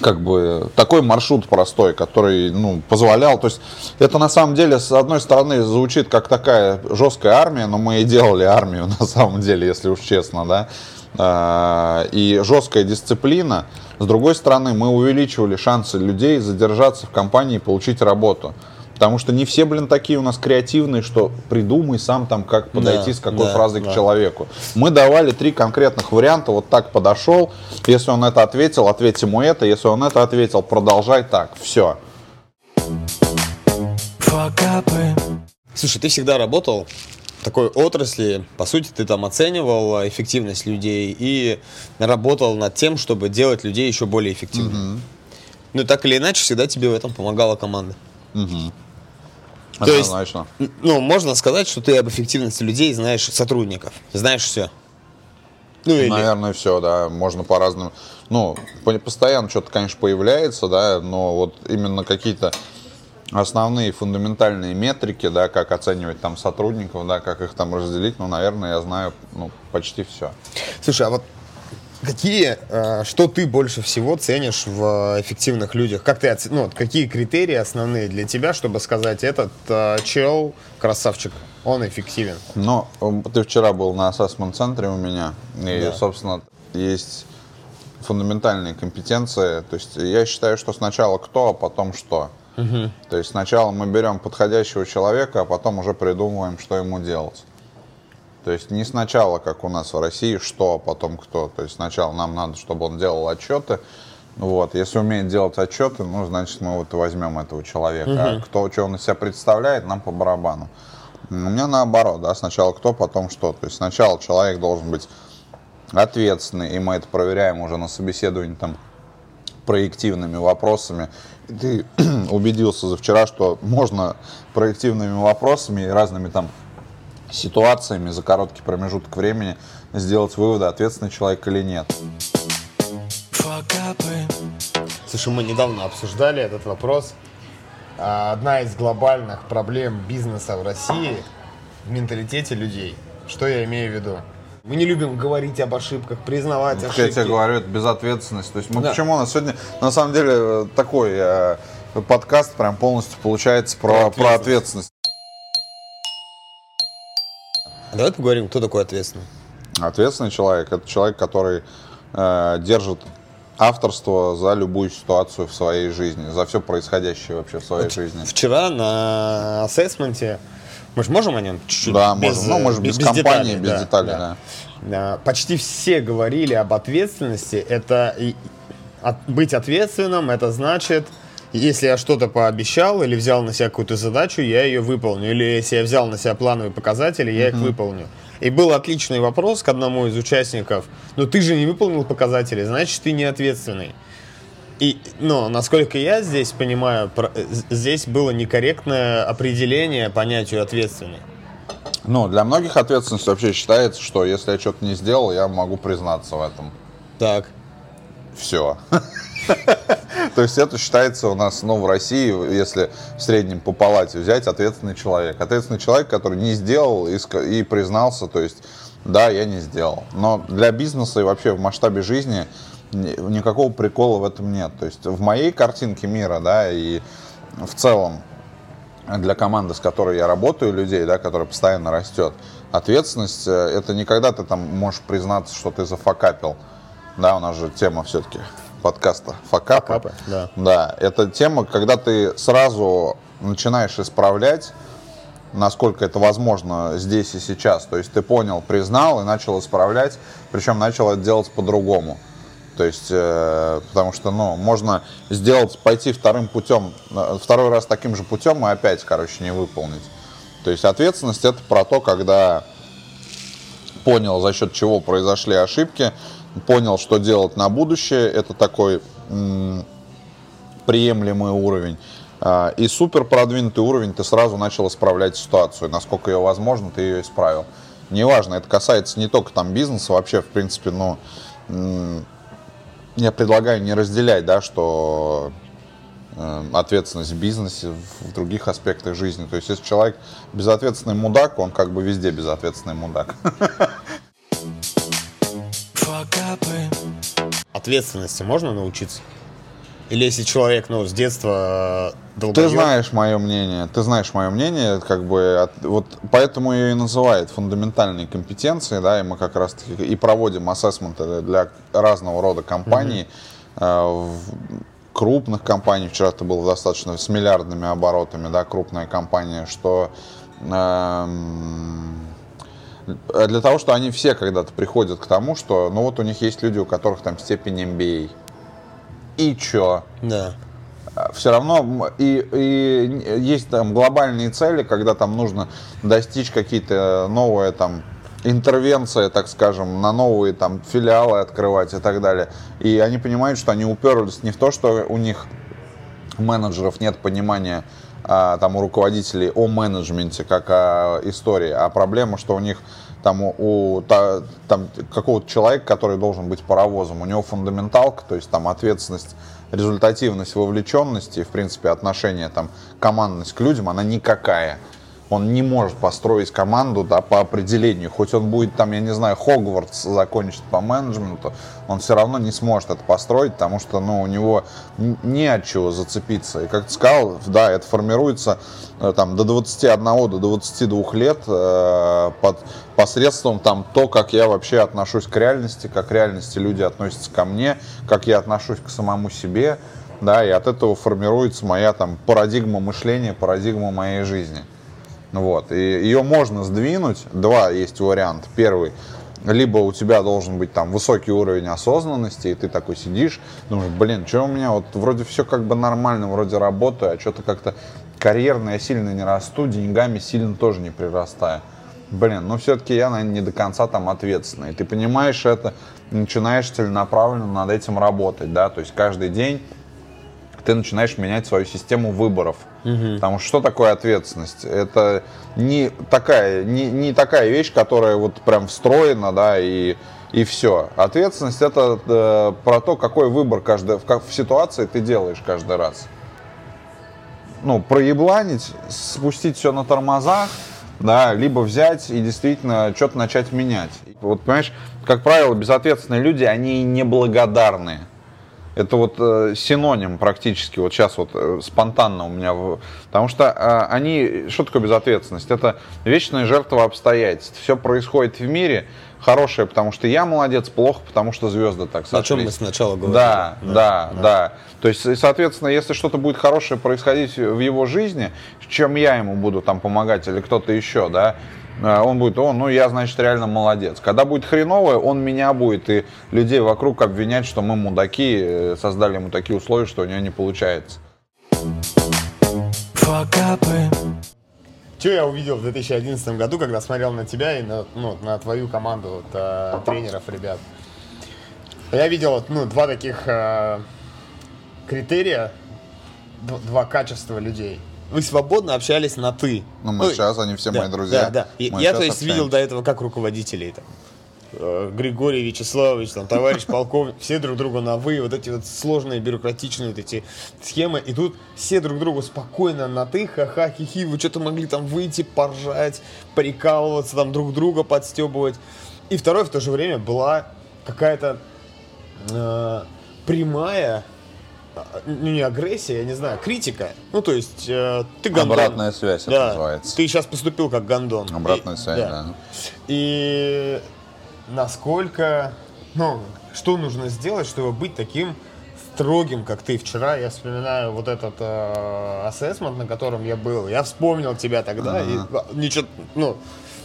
как бы такой маршрут простой, который, ну, позволял, то есть это на самом деле, с одной стороны, звучит как такая жесткая армия, но мы и делали армию на самом деле, если уж честно, да, А, и жесткая дисциплина, с другой стороны, мы увеличивали шансы людей задержаться в компании и получить работу. Потому что не все, блин, такие у нас креативные, что придумай сам там, как подойти Да, с какой да, фразой да. к человеку. Мы давали три конкретных варианта, вот так подошел, если он это ответил, ответь ему это, если он это ответил, продолжай так, все. Слушай, ты всегда работал в такой отрасли, по сути, ты там оценивал э, эффективность людей и работал над тем, чтобы делать людей еще более эффективными. Ну, так или иначе, всегда тебе в этом помогала команда. То есть- Однозначно. Ну, можно сказать, что ты об эффективности людей знаешь сотрудников, знаешь все. Ну, или... Наверное, все, да, можно по-разному. Ну, по- постоянно что-то, конечно, появляется, да, но вот именно какие-то основные фундаментальные метрики, да, как оценивать там сотрудников, да, как их там разделить, ну, наверное, я знаю, ну, почти все. Слушай, а вот какие, э, что ты больше всего ценишь в э, эффективных людях? Как ты, ну, какие критерии основные для тебя, чтобы сказать, этот э, чел красавчик, он эффективен? Ну, ты вчера был на ассессмент-центре у меня, и, Да. собственно, есть фундаментальные компетенции. То есть я считаю, что сначала кто, а потом что. То есть сначала мы берем подходящего человека, а потом уже придумываем, что ему делать. То есть не сначала, как у нас в России, что, а потом кто. То есть сначала нам надо, чтобы он делал отчеты. Вот. Если умеет делать отчеты, ну, значит, мы вот возьмем этого человека. А кто, что он из себя представляет, нам по барабану. У меня наоборот, да, сначала кто, потом что. То есть сначала человек должен быть ответственный, и мы это проверяем уже на собеседовании там проективными вопросами. И Ты убедился за вчера, что можно проективными вопросами и разными там ситуациями за короткий промежуток времени сделать выводы, ответственный человек или нет. Слушай, мы недавно обсуждали этот вопрос. А, Одна из глобальных проблем бизнеса в России в менталитете людей. Что я имею в виду? Мы не любим говорить об ошибках, признавать Как я ошибки. тебе говорю, это безответственность. То есть мы Да. почему у нас сегодня на самом деле э, такой э, подкаст прям полностью получается про, Про про ответственность. Давай поговорим, кто такой ответственный. Ответственный человек это человек, который э, держит авторство за любую ситуацию в своей жизни, за все происходящее вообще в своей жизни. Вчера на ассессменте, мы же можем о нем чуть-чуть? Да, без, можем. Ну, э, может, без компании, без да, деталей, да. Да, Почти все говорили об ответственности. Это и- от- быть ответственным, это значит, если я что-то пообещал или взял на себя какую-то задачу, я ее выполню. Или если я взял на себя плановые показатели, я их выполню. И был отличный вопрос к одному из участников. Ну ты же не выполнил показатели, значит ты не ответственный. И, но, насколько я здесь понимаю, про- э, здесь было некорректное определение понятию ответственный. Ну, для многих ответственность вообще считается, что если я что-то не сделал, я могу признаться в этом. Так. Все. То есть это считается у нас, ну, в России, если в среднем по палате взять, ответственный человек. Ответственный человек, который не сделал и, признался, то есть, да, я не сделал. Но для бизнеса и вообще в масштабе жизни ни- никакого прикола в этом нет. То есть в моей картинке мира, да, и в целом для команды, с которой я работаю, людей, да, которая постоянно растет, ответственность э, это не когда ты там можешь признаться, что ты зафакапил. Да, у нас же тема все-таки подкаста факапы. Факапы, да. Да, это тема, когда ты сразу начинаешь исправлять, насколько это возможно здесь и сейчас. То есть ты понял, признал и начал исправлять, причем начал это делать по-другому. То есть, э, потому что, ну, можно сделать, пойти вторым путем, э, второй раз таким же путем и опять, короче, не выполнить. То есть ответственность это про то, когда понял, за счет чего произошли ошибки, понял, что делать на будущее, это такой приемлемый уровень. А, И супер продвинутый уровень, ты сразу начал исправлять ситуацию. Насколько ее возможно, ты ее исправил. неважно, это касается не только там бизнеса, вообще, в принципе, ну, я предлагаю не разделять, да, что э, ответственность в бизнесе, в других аспектах жизни. То есть, если человек безответственный мудак, он как бы везде безответственный мудак. Ответственности можно научиться? Или если человек, ну, с детства э, долбоёб... Ты знаешь мое мнение, ты знаешь мое мнение, как бы, от, вот поэтому ее и называют фундаментальные компетенции, да, и мы как раз таки и проводим ассессменты для разного рода компаний, mm-hmm. э, крупных компаний, вчера ты был достаточно с миллиардными оборотами, да, крупная компания, что э, для того, что они все когда-то приходят к тому, что, ну вот у них есть люди, у которых там степень MBA, и чё? Да. Все равно и, и есть там глобальные цели, когда там нужно достичь какие-то новые там интервенции, так скажем, на новые там филиалы открывать и так далее. И они понимают, что они уперлись не в то, что у них менеджеров нет понимания а, там у руководителей о менеджменте как о истории, а проблема, что у них там у та, там какого-то человека, который должен быть паровозом, у него фундаменталка, то есть там ответственность, результативность, вовлеченность и, в принципе, отношение, там, командность к людям, она никакая он не может построить команду да, по определению. Хоть он будет там, я не знаю, Хогвартс закончит по менеджменту, он все равно не сможет это построить, потому что ну, у него не от чего зацепиться. И как ты сказал, да, это формируется э, там, до 21, до 22 лет э, под посредством там, то, как я вообще отношусь к реальности, как реальности люди относятся ко мне, как я отношусь к самому себе. Да, и от этого формируется моя там парадигма мышления, парадигма моей жизни. Вот. И ее можно сдвинуть. Два есть варианта. Первый. Либо у тебя должен быть там высокий уровень осознанности, и ты такой сидишь, думаешь, блин, что у меня вот вроде все как бы нормально, вроде работаю, а что-то как-то карьерно я сильно не расту, деньгами сильно тоже не прирастаю. Блин, ну все-таки я, наверное, не до конца там ответственный. Ты понимаешь это, начинаешь целенаправленно над этим работать, да, то есть каждый день ты начинаешь менять свою систему выборов. Угу. Потому что что такое ответственность? Это не такая, не, не такая вещь, которая вот прям встроена, да, и, и все. Ответственность это э, про то, какой выбор каждый, в, как, в ситуации ты делаешь каждый раз. Ну, проебланить, спустить все на тормозах, да, либо взять и действительно что-то начать менять. Вот, понимаешь, как правило, безответственные люди, они неблагодарные. Это вот э, синоним практически, вот сейчас вот э, спонтанно у меня, потому что э, они, что такое безответственность? Это вечная жертва обстоятельств. Все происходит в мире, хорошее, потому что я молодец, плохо, потому что звезды так сошлись. О чем мы сначала говорили. Да, да, да, да. да. То есть, соответственно, если что-то будет хорошее происходить в его жизни, чем я ему буду там помогать или кто-то еще, да, он будет, о, ну я, значит, реально молодец. Когда будет хреновое, он меня будет и людей вокруг обвинять, что мы мудаки, э, создали ему такие условия, что у него не получается. Что я увидел в 2011 году, когда смотрел на тебя и на, ну, на твою команду вот, э, тренеров, ребят? Я видел ну, два таких э, критерия, два качества людей – вы свободно общались на ты. Ну, мы ну, сейчас, они все да, мои друзья. Да, да. И, я, то есть, общаемся. видел до этого как руководителей там. Э, Григорий Вячеславович, там, товарищ полковник, все друг другу на вы, вот эти вот сложные бюрократичные вот эти схемы, и тут все друг другу спокойно на ты, ха-ха, хихи, вы что-то могли там выйти, поржать, прикалываться, там друг друга подстебывать. И второе, в то же время была какая-то э, прямая не агрессия, я не знаю, критика. Ну, то есть, э, ты гандон. Обратная связь да, это называется. Ты сейчас поступил как гандон. Обратная и, связь, да. да. И насколько, ну, что нужно сделать, чтобы быть таким строгим, как ты вчера. Я вспоминаю вот этот э, ассессмент, на котором я был. Я вспомнил тебя тогда, ага. и ничего, ну...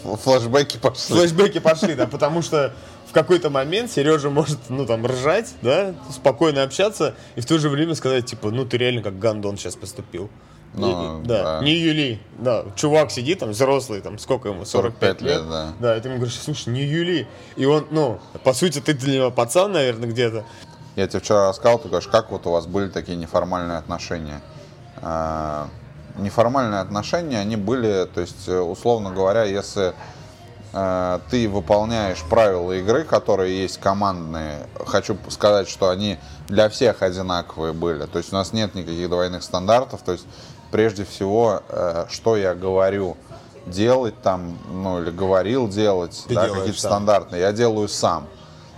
Флэшбэки пошли. Флэшбэки пошли, да, потому что в какой-то момент Сережа может, ну, там, ржать, да, спокойно общаться, и в то же время сказать, типа, ну, ты реально как гандон сейчас поступил. Ну, и, да, да, не Юли, да, чувак сидит там, взрослый, там, сколько ему, 45, 45 лет, лет, да. Да, и ты ему говоришь, слушай, не Юли, и он, ну, по сути, ты для него пацан, наверное, где-то. Я тебе вчера рассказал, ты говоришь, как вот у вас были такие неформальные отношения? А, неформальные отношения, они были, то есть, условно говоря, если э, ты выполняешь правила игры, которые есть командные, хочу сказать, что они для всех одинаковые были. То есть у нас нет никаких двойных стандартов. То есть прежде всего, э, что я говорю делать там, ну или говорил делать, Ты да, какие-то сам. стандартные, я делаю сам.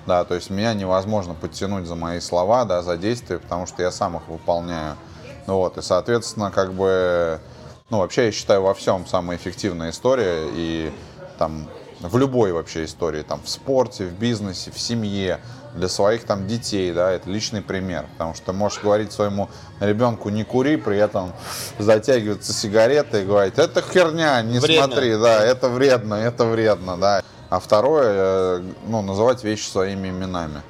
Да, то есть меня невозможно подтянуть за мои слова, да, за действия, потому что я сам их выполняю. Ну вот, и, соответственно, как бы, ну, вообще, я считаю, во всем самая эффективная история, и там, в любой вообще истории, там, в спорте, в бизнесе, в семье, для своих там детей, да, это личный пример, потому что ты можешь говорить своему ребенку не кури, при этом затягиваться сигаретой и говорить, это херня, не Вредно. смотри, да, это вредно, это вредно, да. А второе, э, ну, называть вещи своими именами.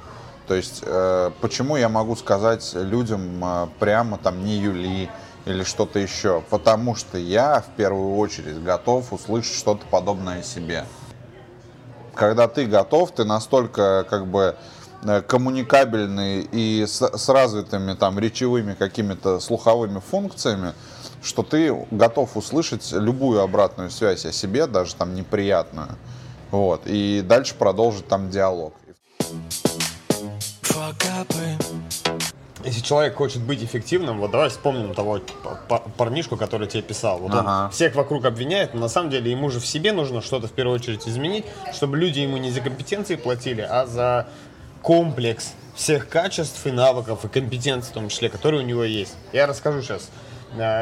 То есть, э, почему я могу сказать людям э, прямо там не Юли или что-то еще? Потому что я в первую очередь готов услышать что-то подобное о себе. Когда ты готов, ты настолько как бы э, коммуникабельный и с, с развитыми там речевыми какими-то слуховыми функциями, что ты готов услышать любую обратную связь о себе, даже там неприятную. Вот. И дальше продолжить там диалог. Если человек хочет быть эффективным, вот давай вспомним того парнишку, который тебе писал. Вот Ага. он всех вокруг обвиняет, но на самом деле ему же в себе нужно что-то в первую очередь изменить, чтобы люди ему не за компетенции платили, а за комплекс всех качеств и навыков и компетенций в том числе, которые у него есть. Я расскажу сейчас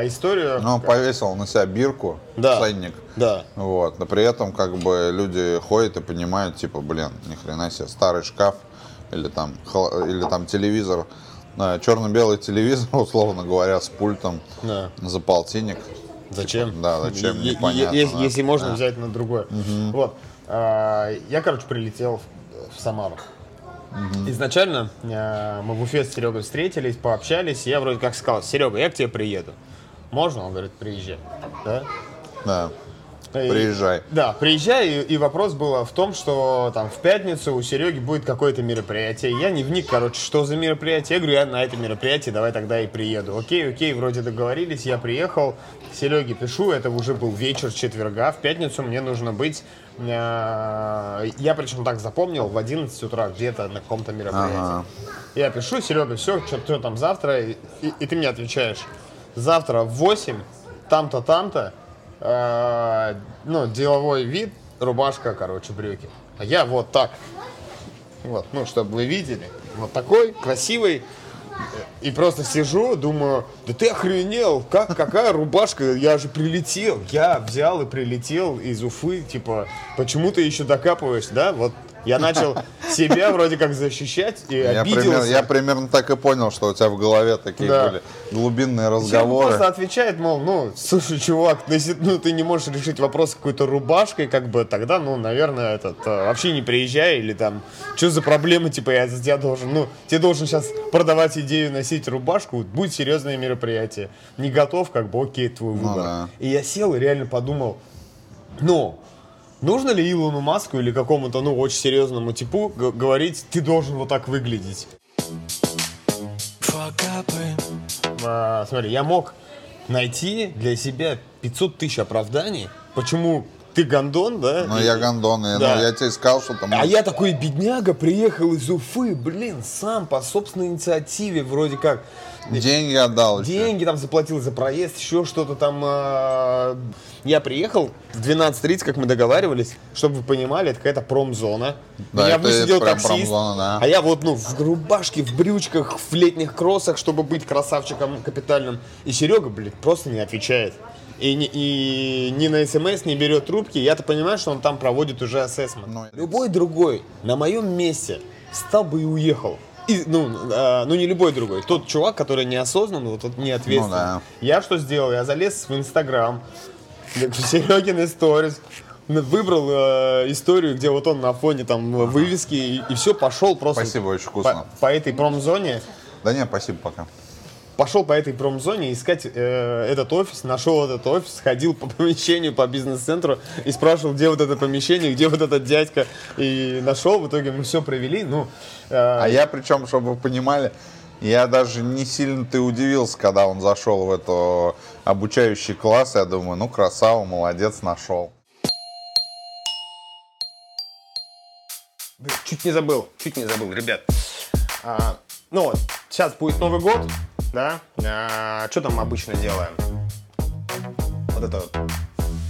историю. Ну, он повесил на себя бирку, Да. ценник. Да. Вот. Но при этом, как бы, люди ходят и понимают, типа, блин, ни хрена себе, старый шкаф или там, или там телевизор, черно-белый телевизор, условно говоря, с пультом Да. за полтинник. Зачем? Типа, да, зачем, Е- е- непонятно, Если, да. если можно Да. взять на другое. Вот. А, Я, короче, прилетел в- в Самару. Изначально а, мы в Уфе с Серегой встретились, пообщались, я вроде как сказал, Серега, я к тебе приеду. Можно? Он говорит, приезжай. Да? Да. И- Приезжай. Да, приезжай, и, и вопрос был в том, что там в пятницу у Сереги будет какое-то мероприятие. Я не вник, короче, что за мероприятие. Я говорю, я на это мероприятие, давай тогда и приеду. Окей, окей, вроде договорились, я приехал, Сереге пишу, это уже был вечер четверга, в пятницу мне нужно быть, э, я причем так запомнил, в 11 утра где-то на каком-то мероприятии. Ага. Я пишу, Серега, все, что, там завтра, и, и- и ты мне отвечаешь, завтра в 8, там-то, там-то, э, ну, деловой вид, рубашка, короче, брюки. А я вот так. Вот, ну, чтобы вы видели. Вот такой, красивый. И просто сижу, думаю, да ты охренел, как, какая рубашка, я же прилетел, я взял и прилетел из Уфы, типа, почему ты еще докапываешься, да, вот я начал себя вроде как защищать и Я, обиделся. примерно, я примерно так и понял, что у тебя в голове такие Да. были глубинные Человек разговоры. просто отвечает, мол, ну, слушай, чувак, ну, если ну, ты не можешь решить вопрос какой-то рубашкой, как бы, тогда, ну, наверное, этот, э, вообще не приезжай, или там, что за проблема, типа, я за тебя должен, ну, тебе должен сейчас продавать идею носить рубашку, будет серьезное мероприятие. Не готов, как бы, окей, твой Ну выбор. да. И я сел и реально подумал, ну, нужно ли Илону Маску или какому-то, ну, очень серьезному типу г- говорить, ты должен вот так выглядеть? А, смотри, я мог найти для себя 500 тысяч оправданий, почему ты гондон, да? Ну, и- я гондон, и, Да. ну, я тебе сказал, что там... А я такой бедняга, приехал из Уфы, блин, сам по собственной инициативе вроде как. Деньги отдал еще. Деньги там заплатил за проезд, еще что-то там. а, Я приехал в 12.30, как мы договаривались, чтобы вы понимали, это какая-то промзона. Да, это прям таксист, промзона, да. а я вот, ну, в рубашке, в брючках, в летних кроссах, чтобы быть красавчиком капитальным. И Серега, блин, просто не отвечает. И, ни- и ни на смс не берет трубки. Я-то понимаю, что он там проводит уже ассессмент. Ну, Любой другой на моем месте встал бы и уехал. И, ну, а, ну, не любой другой. Тот чувак, который неосознанный, вот тот неответственный. Ну да. Я что сделал? Я залез в Инстаграм, Серегин сторис, выбрал э, историю, где вот он на фоне там вывески, и, все, пошел просто Спасибо, очень вкусно. по, по этой промзоне. Да нет, спасибо, пока. Пошел по этой промзоне искать э, этот офис, нашел этот офис, ходил по помещению, по бизнес-центру и спрашивал, где вот это помещение, где вот этот дядька. И нашел, в итоге мы все провели. Ну, э, А я, причем, чтобы вы понимали, я даже не сильно ты удивился, когда он зашел в эту обучающий класс. Я думаю, ну, красава, молодец, нашел. чуть не забыл, чуть не забыл, ребят. А, ну вот, сейчас будет Новый год, да? А, что там обычно делаем? Вот это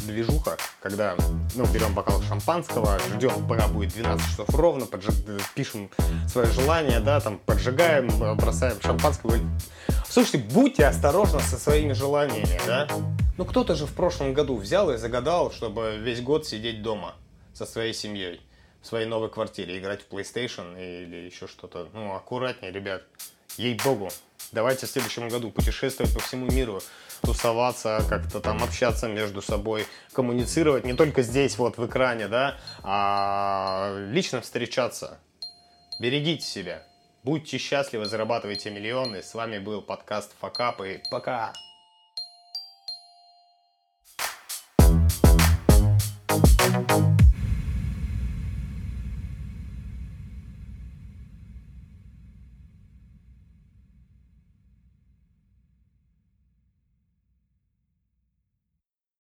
движуха, когда ну, берем бокал шампанского, ждем, пока будет 12 часов ровно, поджиг, пишем свое желание, да, там поджигаем, бросаем шампанское. говорим, Слушайте, будьте осторожны со своими желаниями, да? Ну кто-то же в прошлом году взял и загадал, чтобы весь год сидеть дома со своей семьей в своей новой квартире, играть в PlayStation или еще что-то. Ну, аккуратнее, ребят. Ей-богу. Давайте в следующем году путешествовать по всему миру, тусоваться, как-то там общаться между собой, коммуницировать не только здесь, вот в экране, да, а лично встречаться. Берегите себя. Будьте счастливы, зарабатывайте миллионы. С вами был подкаст Факап и пока.